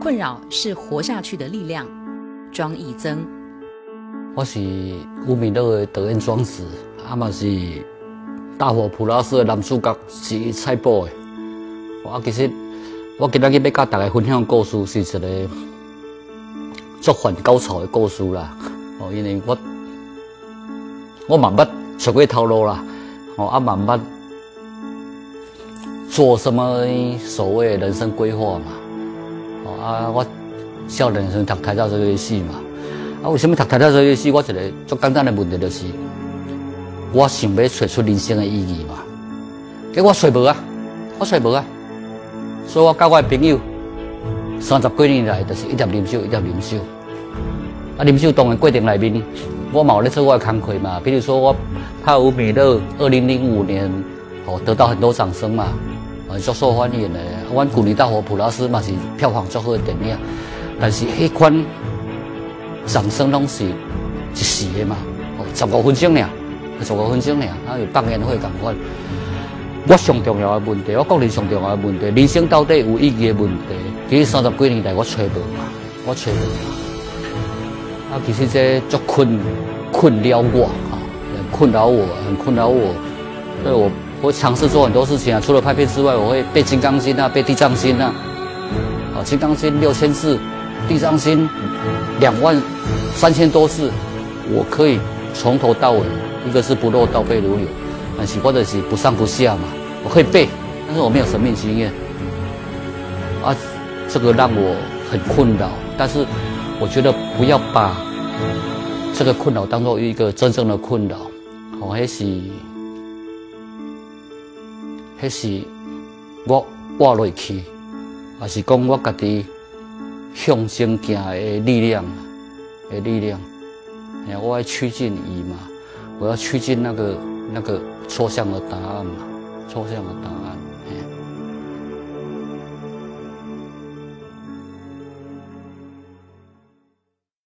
困扰是活下去的力量。庄义增，我是吴敏乐的导演庄子，阿嘛是大火普拉斯的男主角，是蔡宝的。我其实我今日要甲大家分享的故事，是一个作反高潮的故事啦。哦，因为我我慢慢走过套路啦，哦啊慢慢做什么所谓的人生规划嘛。啊，我少年时读台大这个戏嘛。啊，为什么读台大这个戏？我一个最简单的问题就是，我想要找出人生的意义嘛。结果找无啊，我找无啊。所以我交我的朋友，三十几年来就是一直啉酒，一直啉酒。啊，啉酒当然过程内面，我冇咧做我的工课嘛。比如说我拍《吴美乐》，二零零五年哦得到很多掌声嘛，啊，足受欢迎的。阮《古尼大火普拉斯》嘛是票房最好的电影，但是迄款掌声拢是一时的嘛，哦，十五分钟尔，十五分钟尔，啊，有放烟火咁款。我上重要的问题，我个人上重要的问题，人生到底有意义的问题，其实三十几年来我找无嘛，我找无嘛。啊，其实这足困困扰我啊，困扰我，很困扰我。尝试做很多事情啊，除了拍片之外，我会背《金刚经》啊，背《地藏经》啊。啊，《金刚经》六千字，《地藏经》两万三千多字，我可以从头到尾，一个是不漏倒背如流。很喜或者是不上不下嘛，我可以背，但是我没有生命经验，啊，这个让我很困扰。但是我觉得不要把这个困扰当做一个真正的困扰，我，还是迄是我活落去，还是讲我家己向前行的力量，的力量，哎，我要趋近于嘛，我要趋近那个那个。抽象的答案嘛，抽象的答案。